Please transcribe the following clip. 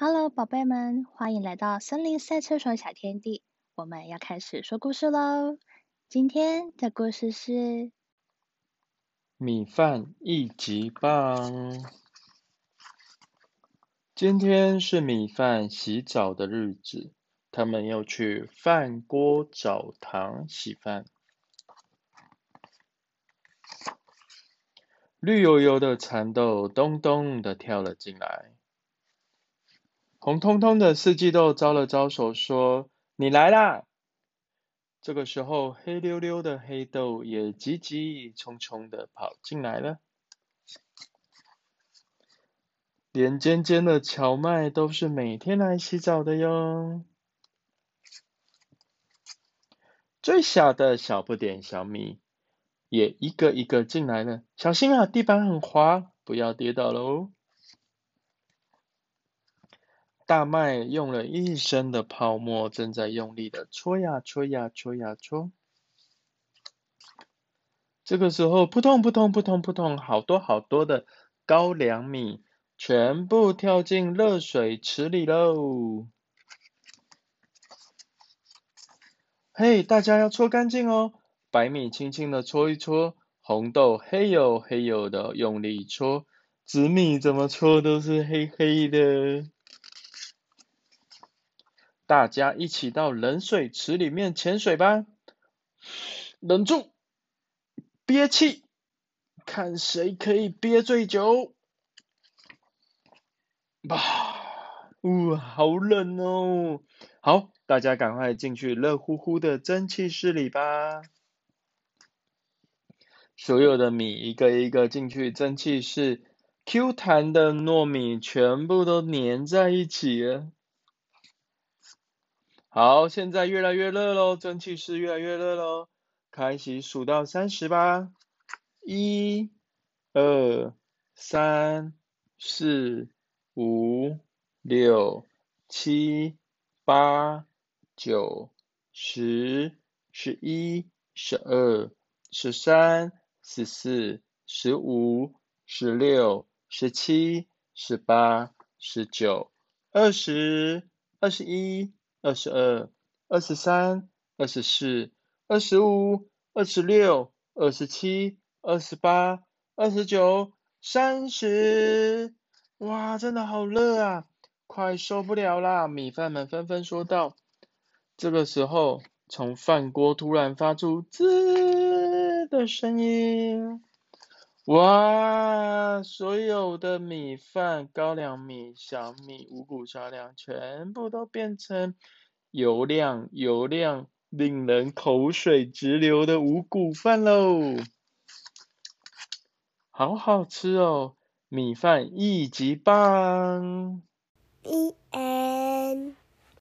Hello，宝贝们，欢迎来到森林赛车手小天地。我们要开始说故事喽。今天的故事是米饭一级棒。今天是米饭洗澡的日子，他们要去饭锅澡堂洗饭。绿油油的蚕豆咚咚的跳了进来。红彤彤的四季豆招了招手，说：“你来啦！”这个时候，黑溜溜的黑豆也急急匆匆的跑进来了。连尖尖的荞麦都是每天来洗澡的哟。最小的小不点小米也一个一个进来了，小心啊，地板很滑，不要跌倒喽。大麦用了一身的泡沫，正在用力的搓呀搓呀搓呀搓。这个时候，扑通扑通扑通扑通，好多好多的高粱米全部跳进热水池里喽！嘿，大家要搓干净哦！白米轻轻的搓一搓，红豆黑油黑油的用力搓，紫米怎么搓都是黑黑的。大家一起到冷水池里面潜水吧！忍住，憋气，看谁可以憋最久。哇，呜，好冷哦！好，大家赶快进去热乎乎的蒸汽室里吧。所有的米一个一个进去蒸汽室，Q 弹的糯米全部都粘在一起了。好，现在越来越热喽，蒸汽室越来越热喽，开始数到三十吧，一、二、三、四、五、六、七、八、九、十、十一、十二、十三、十四、十五、十六、十七、十八、十九、二十、二十一。二十二、二十三、二十四、二十五、二十六、二十七、二十八、二十九、三十，哇，真的好热啊，快受不了啦！米饭们纷纷说道。这个时候，从饭锅突然发出滋的声音，哇，所有的米饭、高粱米、小米、五谷杂粮全部都变成。油亮油亮，令人口水直流的五谷饭喽，好好吃哦！米饭一级棒。